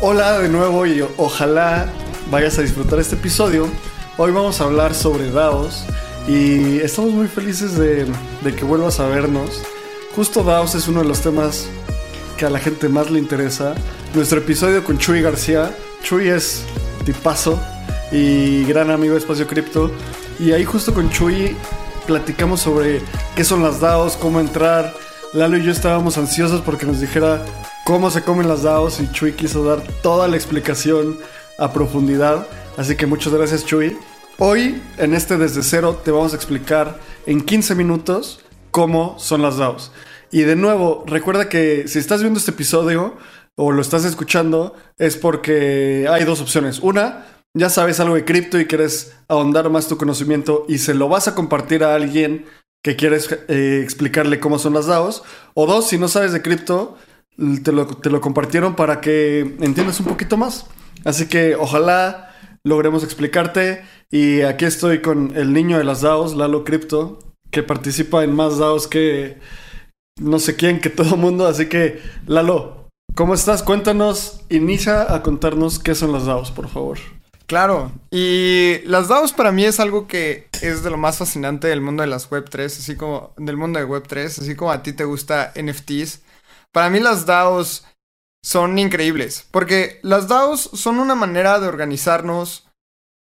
Hola de nuevo y ojalá vayas a disfrutar este episodio. Hoy vamos a hablar sobre DAOs y estamos muy felices de, que vuelvas a vernos. Justo DAOs es uno de los temas que a la gente más le interesa. Nuestro episodio con Chuy García. Chuy es tipazo y gran amigo de Espacio Cripto. Y ahí justo con Chuy platicamos sobre qué son las DAOs, cómo entrar. Lalo y yo estábamos ansiosos porque nos dijera cómo se comen las DAOs y Chuy quiso dar toda la explicación a profundidad. Así que muchas gracias Chuy. Hoy en este desde cero te vamos a explicar en 15 minutos cómo son las DAOs. Y de nuevo, recuerda que si estás viendo este episodio o lo estás escuchando es porque hay dos opciones. Una, ya sabes algo de cripto y quieres ahondar más tu conocimiento y se lo vas a compartir a alguien que quieres eh, explicarle cómo son las DAOs. O dos, si no sabes de cripto, te lo, compartieron para que entiendas un poquito más. Así que ojalá logremos explicarte. Y aquí estoy con el niño de las DAOs, Lalo Crypto, que participa en más DAOs que no sé quién, que todo mundo. Así que, Lalo, ¿cómo estás? Cuéntanos, inicia a contarnos qué son las DAOs, por favor. Claro, y las DAOs para mí es algo que es de lo más fascinante del mundo de las Web3, así como del mundo de Web3, así como a ti te gusta NFTs. Para mí las DAOs son increíbles, porque las DAOs son una manera de organizarnos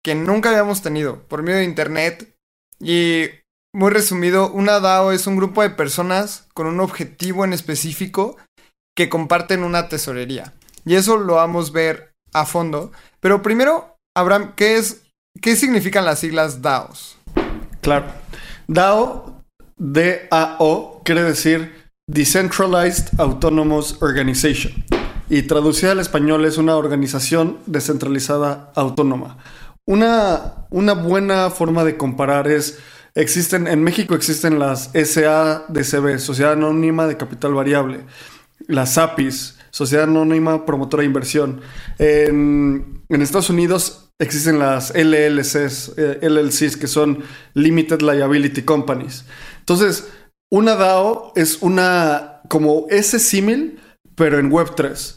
que nunca habíamos tenido por medio de Internet. Y muy resumido, una DAO es un grupo de personas con un objetivo en específico que comparten una tesorería. Y eso lo vamos a ver a fondo. Pero primero, Abraham, ¿qué, es, qué significan las siglas DAOs? Claro. DAO, D-A-O, quiere decir Decentralized Autonomous Organization. Y traducida al español es una organización descentralizada autónoma. Una, una buena forma de comparar es, existen, en México existen las SADCB, Sociedad Anónima de Capital Variable, las APIs, Sociedad Anónima Promotora de Inversión. En, en Estados Unidos existen las LLCs, eh, LLCs, que son Limited Liability Companies. Entonces, una DAO es una como ese símil, pero en Web3.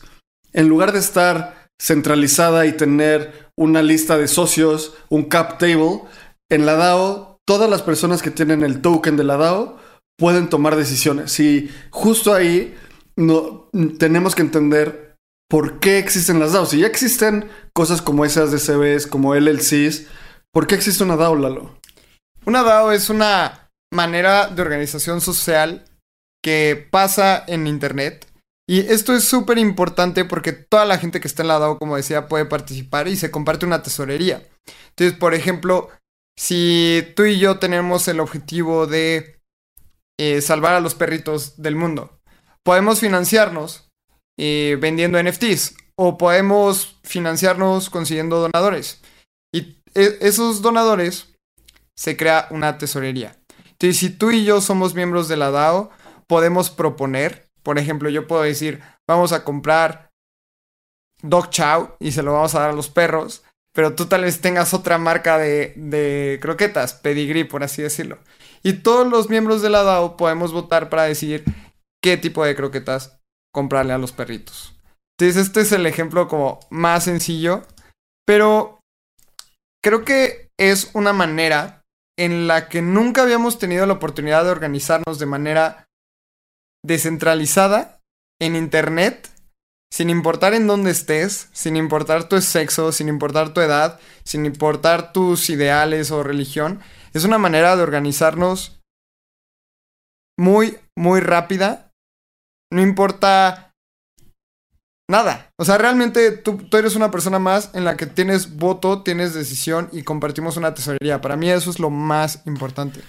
En lugar de estar centralizada y tener una lista de socios, un cap table, en la DAO todas las personas que tienen el token de la DAO pueden tomar decisiones. Y justo ahí no, tenemos que entender por qué existen las DAOs. Si ya existen cosas como esas DCBs, como LLCs, ¿por qué existe una DAO, Lalo? Una DAO es una manera de organización social que pasa en Internet. Y esto es súper importante porque toda la gente que está en la DAO, como decía, puede participar y se comparte una tesorería. Entonces, por ejemplo, si tú y yo tenemos el objetivo de eh, salvar a los perritos del mundo, podemos financiarnos eh, vendiendo NFTs o podemos financiarnos consiguiendo donadores. Y e, esos donadores se crea una tesorería. Entonces, si tú y yo somos miembros de la DAO, podemos proponer, por ejemplo, yo puedo decir, vamos a comprar Dog Chow y se lo vamos a dar a los perros, pero tú tal vez tengas otra marca de, de croquetas, pedigree, por así decirlo. Y todos los miembros de la DAO podemos votar para decidir qué tipo de croquetas comprarle a los perritos. Entonces, este es el ejemplo como más sencillo, pero creo que es una manera en la que nunca habíamos tenido la oportunidad de organizarnos de manera descentralizada en Internet, sin importar en dónde estés, sin importar tu sexo, sin importar tu edad, sin importar tus ideales o religión. Es una manera de organizarnos muy, muy rápida. No importa nada. O sea, realmente tú, eres una persona más en la que tienes voto, tienes decisión y compartimos una tesorería. Para mí eso es lo más importante.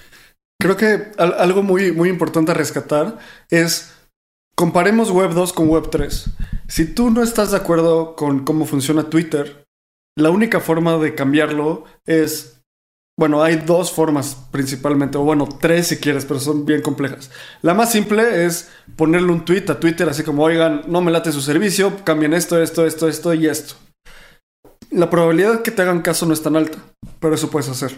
Creo que al- algo muy, muy importante a rescatar es comparemos Web 2 con Web 3. Si tú no estás de acuerdo con cómo funciona Twitter, la única forma de cambiarlo es, bueno, hay dos formas principalmente, o bueno, tres si quieres, pero son bien complejas. La más simple es ponerle un tweet a Twitter así como, oigan, no me late su servicio, cambien esto, esto, esto, esto y esto. La probabilidad que te hagan caso no es tan alta, pero eso puedes hacer.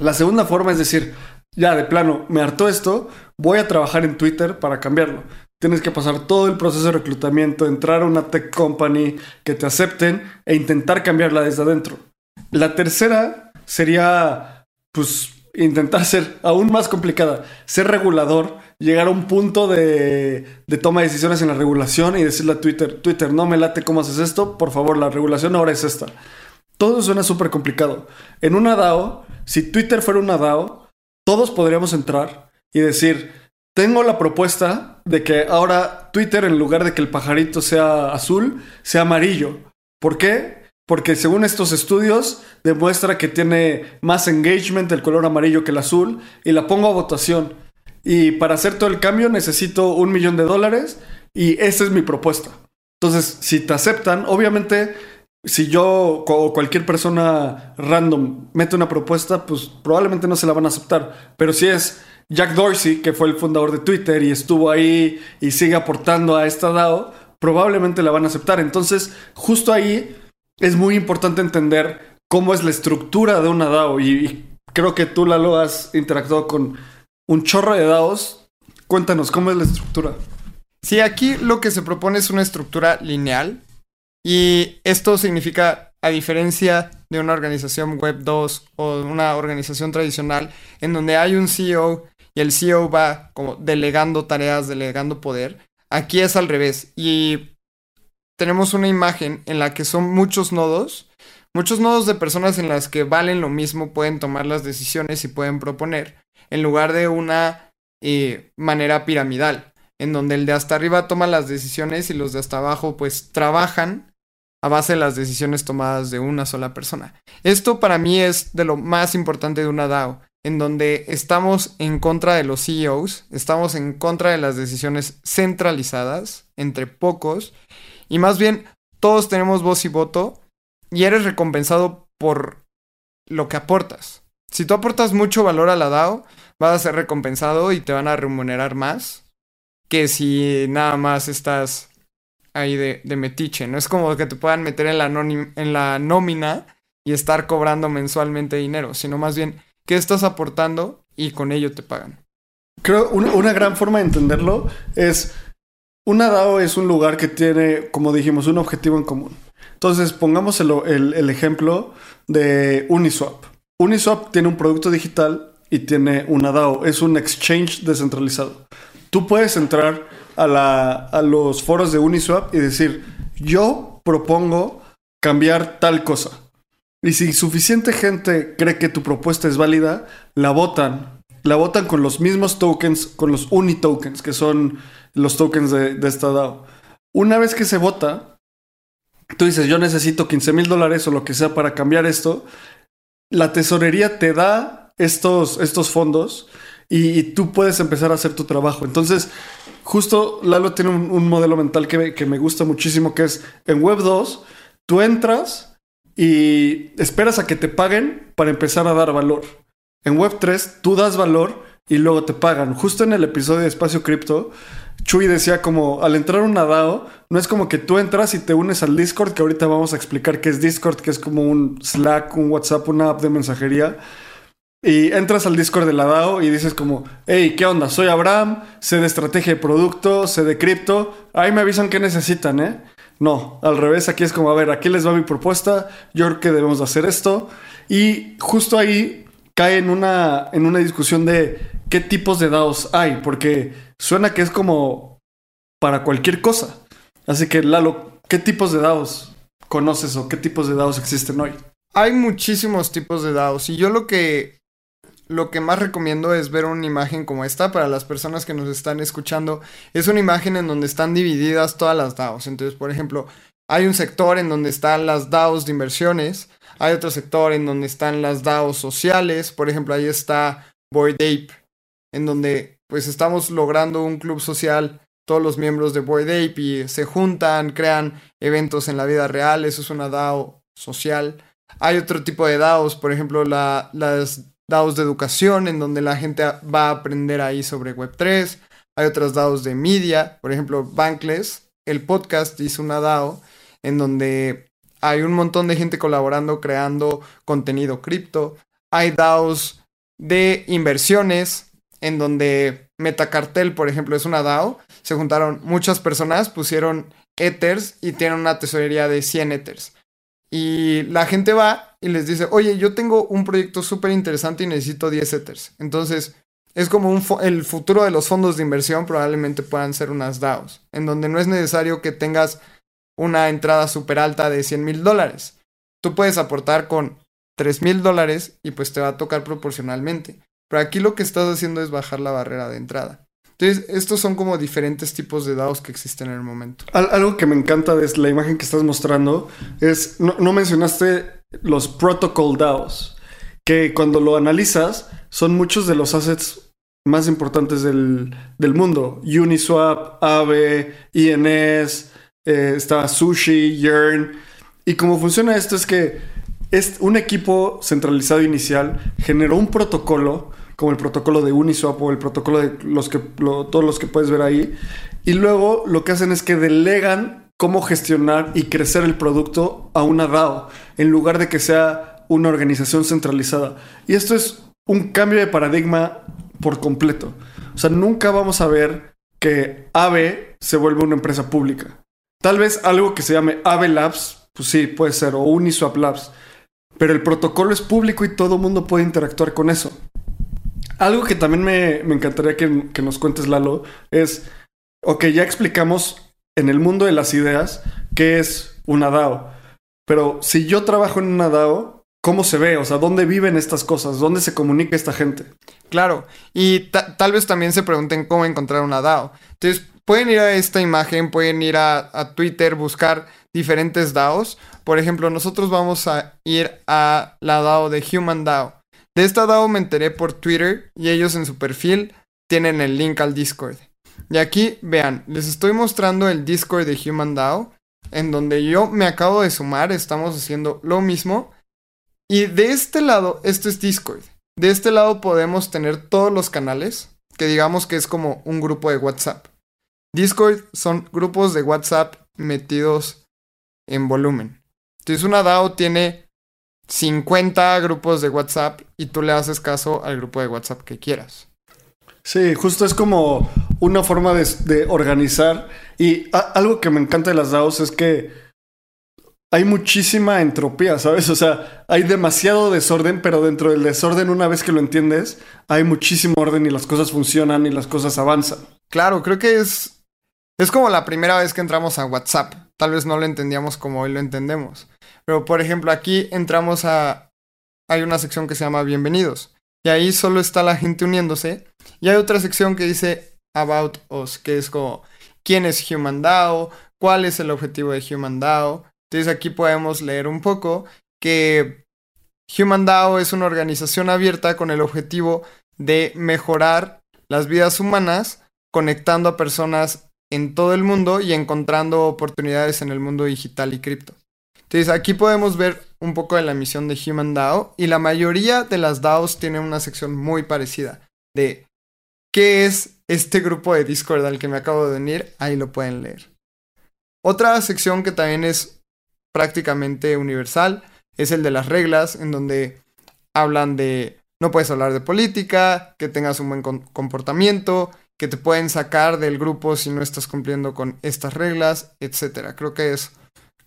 La segunda forma es decir, ya de plano, me hartó esto, voy a trabajar en Twitter para cambiarlo. Tienes que pasar todo el proceso de reclutamiento, entrar a una tech company, que te acepten e intentar cambiarla desde adentro. La tercera sería, pues, intentar ser aún más complicada, ser regulador, llegar a un punto de, de toma de decisiones en la regulación y decirle a Twitter, Twitter, no me late cómo haces esto, por favor, la regulación ahora es esta. Todo suena súper complicado. En una DAO, si Twitter fuera una DAO, todos podríamos entrar y decir, tengo la propuesta de que ahora Twitter, en lugar de que el pajarito sea azul, sea amarillo. ¿Por qué? Porque según estos estudios, demuestra que tiene más engagement el color amarillo que el azul y la pongo a votación. Y para hacer todo el cambio necesito un millón de dólares y esa es mi propuesta. Entonces, si te aceptan, obviamente si yo o cualquier persona random mete una propuesta, pues probablemente no se la van a aceptar. Pero si es Jack Dorsey, que fue el fundador de Twitter y estuvo ahí y sigue aportando a esta DAO, probablemente la van a aceptar. Entonces, justo ahí es muy importante entender cómo es la estructura de una DAO. Y, creo que tú, Lalo, has interactuado con un chorro de DAOs. Cuéntanos, ¿cómo es la estructura? Sí, aquí lo que se propone es una estructura lineal. Y esto significa, a diferencia de una organización web 2 o una organización tradicional, en donde hay un CEO y el CEO va como delegando tareas, delegando poder, aquí es al revés. Y tenemos una imagen en la que son muchos nodos, muchos nodos de personas en las que valen lo mismo, pueden tomar las decisiones y pueden proponer, en lugar de una eh, manera piramidal, en donde el de hasta arriba toma las decisiones y los de hasta abajo pues trabajan a base de las decisiones tomadas de una sola persona. Esto para mí es de lo más importante de una DAO, en donde estamos en contra de los CEOs, estamos en contra de las decisiones centralizadas entre pocos, y más bien todos tenemos voz y voto, y eres recompensado por lo que aportas. Si tú aportas mucho valor a la DAO, vas a ser recompensado y te van a remunerar más que si nada más estás ahí de, metiche. No es como que te puedan meter en la, en la nómina y estar cobrando mensualmente dinero, sino más bien qué estás aportando y con ello te pagan. Creo una, una gran forma de entenderlo es una DAO es un lugar que tiene, como dijimos, un objetivo en común. Entonces, pongamos el, ejemplo de Uniswap. Uniswap tiene un producto digital y tiene una DAO. Es un exchange descentralizado. Tú puedes entrar a, a los foros de Uniswap y decir, yo propongo cambiar tal cosa. Y si suficiente gente cree que tu propuesta es válida, la votan. La votan con los mismos tokens, con los unitokens, que son los tokens de, de esta DAO. Una vez que se vota, tú dices, yo necesito 15 mil dólares o lo que sea para cambiar esto. La tesorería te da estos, estos fondos y, tú puedes empezar a hacer tu trabajo. Entonces, justo Lalo tiene un, un modelo mental que, que me gusta muchísimo, que es en Web 2, tú entras y esperas a que te paguen para empezar a dar valor. En Web 3, tú das valor y luego te pagan. Justo en el episodio de Espacio Cripto, Chuy decía como al entrar una DAO, no es como que tú entras y te unes al Discord, que ahorita vamos a explicar qué es Discord, que es como un Slack, un WhatsApp, una app de mensajería. Y entras al Discord de la DAO y dices como, hey, ¿qué onda? Soy Abraham, sé de estrategia de producto, sé de cripto. Ahí me avisan qué necesitan, ¿eh? No, al revés, aquí es como, a ver, aquí les va mi propuesta, yo creo que debemos de hacer esto. Y justo ahí cae en una, en una discusión de qué tipos de DAOs hay, porque suena que es como para cualquier cosa. Así que, Lalo, ¿qué tipos de DAOs conoces o qué tipos de DAOs existen hoy? Hay muchísimos tipos de DAOs y yo lo que lo que más recomiendo es ver una imagen como esta para las personas que nos están escuchando. Es una imagen en donde están divididas todas las DAOs. Entonces, por ejemplo, hay un sector en donde están las DAOs de inversiones, hay otro sector en donde están las DAOs sociales, por ejemplo, ahí está Boyd Ape, en donde pues estamos logrando un club social, todos los miembros de Boyd Ape y se juntan, crean eventos en la vida real, eso es una DAO social. Hay otro tipo de DAOs, por ejemplo, la, las DAOs de educación, en donde la gente va a aprender ahí sobre Web3. Hay otras DAOs de media, por ejemplo, Bankless, el podcast hizo una DAO en donde hay un montón de gente colaborando, creando contenido cripto. Hay DAOs de inversiones, en donde Metacartel, por ejemplo, es una DAO. Se juntaron muchas personas, pusieron Ethers y tienen una tesorería de 100 Ethers. Y la gente va y les dice, oye, yo tengo un proyecto súper interesante y necesito 10 Ethers. Entonces, es como un el futuro de los fondos de inversión probablemente puedan ser unas DAOs, en donde no es necesario que tengas una entrada súper alta de 100 mil dólares. Tú puedes aportar con 3 mil dólares y pues te va a tocar proporcionalmente. Pero aquí lo que estás haciendo es bajar la barrera de entrada. Entonces, estos son como diferentes tipos de DAOs que existen en el momento. algo que me encanta de la imagen que estás mostrando es, no, mencionaste los protocol DAOs, que cuando lo analizas son muchos de los assets más importantes del, del mundo. Uniswap, Aave, INS, eh, está Sushi, Yearn. Y cómo funciona esto es que es un equipo centralizado inicial generó un protocolo, como el protocolo de Uniswap o el protocolo de todos los que puedes ver ahí. Y luego lo que hacen es que delegan cómo gestionar y crecer el producto a una DAO, en lugar de que sea una organización centralizada. Y esto es un cambio de paradigma por completo. O sea, nunca vamos a ver que AVE se vuelva una empresa pública. Tal vez algo que se llame AVE Labs, pues sí, puede ser, o Uniswap Labs. Pero el protocolo es público y todo el mundo puede interactuar con eso. Algo que también me, encantaría que, que, nos cuentes, Lalo, es, ok, ya explicamos en el mundo de las ideas qué es una DAO. Pero si yo trabajo en una DAO, ¿cómo se ve? O sea, ¿dónde viven estas cosas? ¿Dónde se comunica esta gente? Claro, y tal vez también se pregunten cómo encontrar una DAO. Entonces, pueden ir a esta imagen, pueden ir a, Twitter, buscar diferentes DAOs. Por ejemplo, nosotros vamos a ir a la DAO de Human DAO. De esta DAO me enteré por Twitter y ellos en su perfil tienen el link al Discord. Y aquí, vean, les estoy mostrando el Discord de Human DAO, en donde yo me acabo de sumar, estamos haciendo lo mismo. Y de este lado, esto es Discord. De este lado podemos tener todos los canales, que digamos que es como un grupo de WhatsApp. Discord son grupos de WhatsApp metidos en volumen. Entonces una DAO tiene 50 grupos de WhatsApp y tú le haces caso al grupo de WhatsApp que quieras. Sí, justo es como una forma de, organizar. Y algo que me encanta de las DAOs es que hay muchísima entropía, ¿sabes? O sea, hay demasiado desorden, pero dentro del desorden, una vez que lo entiendes, hay muchísimo orden y las cosas funcionan y las cosas avanzan. Claro, creo que es, es como la primera vez que entramos a WhatsApp. Tal vez no lo entendíamos como hoy lo entendemos. Pero, por ejemplo, aquí entramos a... Hay una sección que se llama Bienvenidos. Y ahí solo está la gente uniéndose. Y hay otra sección que dice About Us, que es como quién es Human DAO, cuál es el objetivo de Human DAO, entonces aquí podemos leer un poco que Human DAO es una organización abierta con el objetivo de mejorar las vidas humanas, conectando a personas en todo el mundo y encontrando oportunidades en el mundo digital y cripto. Entonces aquí podemos ver un poco de la misión de Human DAO y la mayoría de las DAOs tienen una sección muy parecida de qué es este grupo de Discord al que me acabo de unir, ahí lo pueden leer. Otra sección que también es prácticamente universal, es el de las reglas, en donde hablan de no puedes hablar de política, que tengas un buen comportamiento, que te pueden sacar del grupo si no estás cumpliendo con estas reglas, etc. Creo que es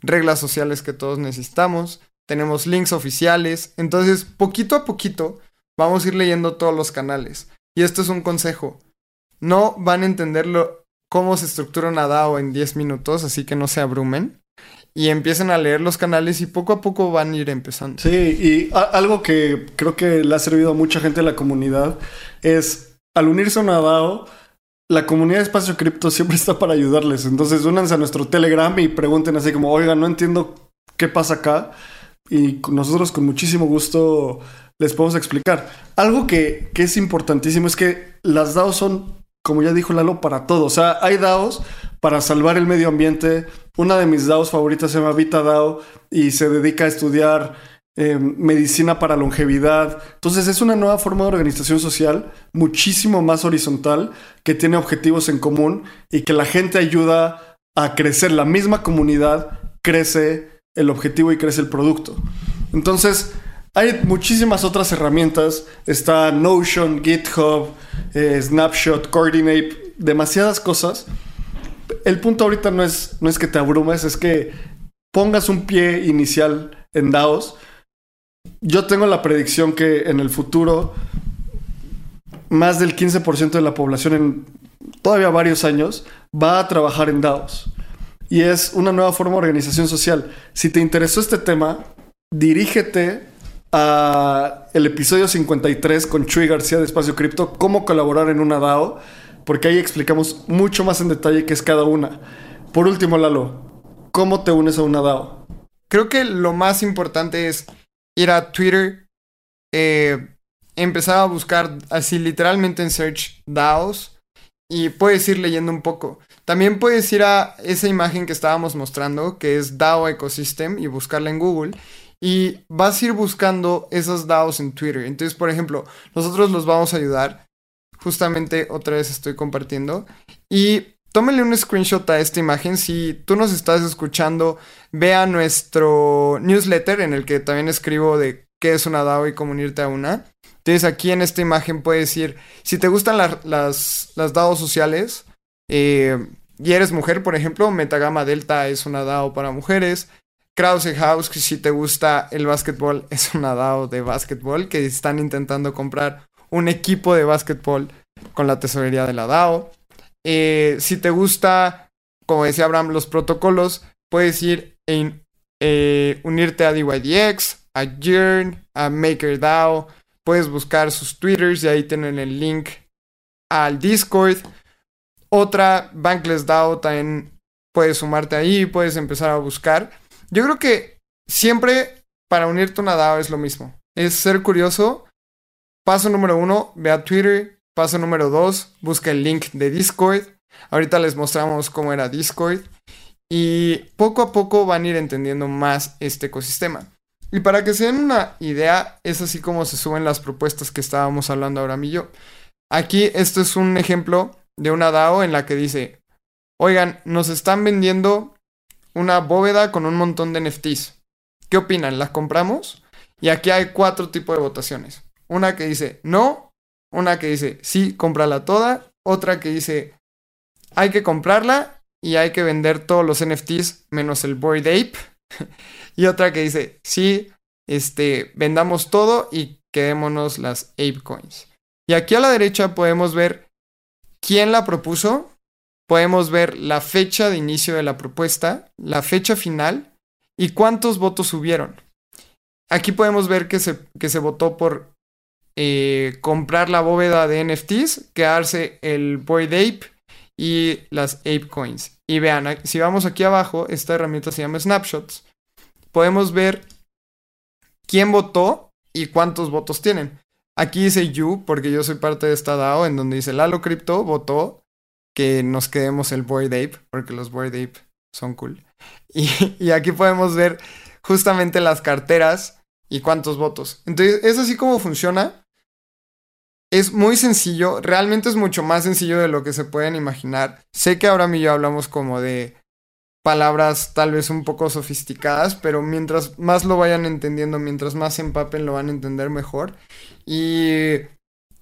reglas sociales que todos necesitamos. Tenemos links oficiales. Entonces, poquito a poquito, vamos a ir leyendo todos los canales. Y esto es un consejo. No van a entenderlo cómo se estructura una DAO en 10 minutos, así que no se abrumen y empiecen a leer los canales y poco a poco van a ir empezando. Sí, y algo que creo que le ha servido a mucha gente de la comunidad es al unirse a una DAO, la comunidad de Espacio Cripto siempre está para ayudarles. Entonces, únanse a nuestro Telegram y pregunten así como, oiga, no entiendo qué pasa acá. Y nosotros con muchísimo gusto les podemos explicar. Algo que, que es importantísimo es que las DAOs son, como ya dijo Lalo, para todo. O sea, hay DAOs para salvar el medio ambiente. Una de mis DAOs favoritas se llama Vita DAO y se dedica a estudiar eh, medicina para longevidad. Entonces es una nueva forma de organización social muchísimo más horizontal que tiene objetivos en común y que la gente ayuda a crecer. La misma comunidad crece el objetivo y crece el producto. Entonces hay muchísimas otras herramientas. Está Notion, GitHub, eh, Snapshot, Coordinate, demasiadas cosas. El punto ahorita no es, no es que te abrumes, es que pongas un pie inicial en DAOs yo tengo la predicción que en el futuro más del 15% de la población en todavía varios años va a trabajar en DAOs. Y es una nueva forma de organización social. Si te interesó este tema, dirígete a el episodio 53 con Chuy García de Espacio Cripto, cómo colaborar en una DAO, porque ahí explicamos mucho más en detalle qué es cada una. Por último, Lalo, ¿cómo te unes a una DAO? Creo que lo más importante es ir a Twitter, eh, empezar a buscar así literalmente en search DAOs y puedes ir leyendo un poco. También puedes ir a esa imagen que estábamos mostrando, que es DAO Ecosystem, y buscarla en Google. Y vas a ir buscando esas DAOs en Twitter. Entonces, por ejemplo, nosotros los vamos a ayudar. Justamente otra vez estoy compartiendo. Y tómale un screenshot a esta imagen. Si tú nos estás escuchando, vea nuestro newsletter en el que también escribo de qué es una DAO y cómo unirte a una. Entonces aquí en esta imagen puedes ir, si te gustan las, las DAO sociales eh, y eres mujer, por ejemplo, Metagama Delta es una DAO para mujeres. Krause House, si te gusta el básquetbol, es una DAO de básquetbol que están intentando comprar un equipo de básquetbol con la tesorería de la DAO. Eh, si te gusta, como decía Abraham, los protocolos, puedes ir en eh, unirte a DYDX, a Yearn, a MakerDAO. Puedes buscar sus twitters y ahí tienen el link al Discord. Otra, Bankless DAO, también puedes sumarte ahí, puedes empezar a buscar. Yo creo que siempre para unirte a una DAO es lo mismo. Es ser curioso. Paso número uno, ve a Twitter, Paso número 2, busca el link de Discord. Ahorita les mostramos cómo era Discord. Y poco a poco van a ir entendiendo más este ecosistema. Y para que se den una idea, es así como se suben las propuestas que estábamos hablando ahora yo. Aquí esto es un ejemplo de una DAO en la que dice, oigan, nos están vendiendo una bóveda con un montón de NFTs. ¿Qué opinan? ¿La compramos? Y aquí hay cuatro tipos de votaciones. Una que dice no, una que dice, sí, cómprala toda. Otra que dice, hay que comprarla y hay que vender todos los NFTs menos el Bored Ape. y otra que dice, sí, este, vendamos todo y quedémonos las Ape Coins. Y aquí a la derecha podemos ver quién la propuso. Podemos ver la fecha de inicio de la propuesta, la fecha final y cuántos votos hubieron. Aquí podemos ver que se, que se votó por eh, comprar la bóveda de NFTs, quedarse el Boyd Ape y las Ape Coins. Y vean, si vamos aquí abajo, esta herramienta se llama Snapshots. Podemos ver quién votó y cuántos votos tienen. Aquí dice You, porque yo soy parte de esta DAO, en donde dice Lalo Crypto votó que nos quedemos el Boyd Ape, porque los Boyd Ape son cool. Y, y aquí podemos ver justamente las carteras y cuántos votos. Entonces, es así como funciona. Es muy sencillo, realmente es mucho más sencillo de lo que se pueden imaginar. Sé que ahora y yo hablamos como de palabras tal vez un poco sofisticadas, pero mientras más lo vayan entendiendo, mientras más se empapen, lo van a entender mejor. Y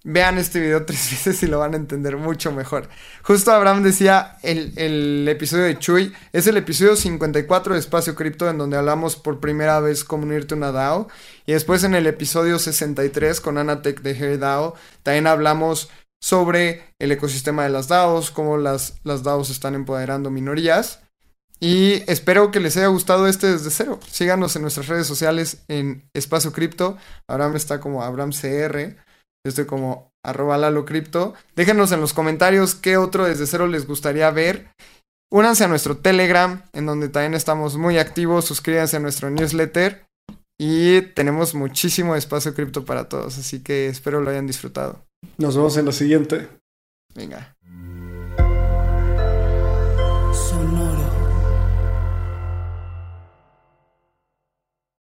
vean este video tres veces y lo van a entender mucho mejor. Justo Abraham decía el, el, episodio de Chuy, es el episodio 54 de Espacio Cripto en donde hablamos por primera vez cómo unirte una DAO. Y después en el episodio 63 con Anatech de DAO también hablamos sobre el ecosistema de las DAOs, cómo las, las DAOs están empoderando minorías. Y espero que les haya gustado este desde cero. Síganos en nuestras redes sociales en Espacio Cripto. Abraham está como AbramCR. Yo estoy como arroba Lalo Cripto. Déjenos en los comentarios qué otro desde cero les gustaría ver. Únanse a nuestro Telegram, en donde también estamos muy activos. Suscríbanse a nuestro newsletter. Y tenemos muchísimo espacio cripto para todos, así que espero lo hayan disfrutado. Nos vemos en la siguiente. Venga.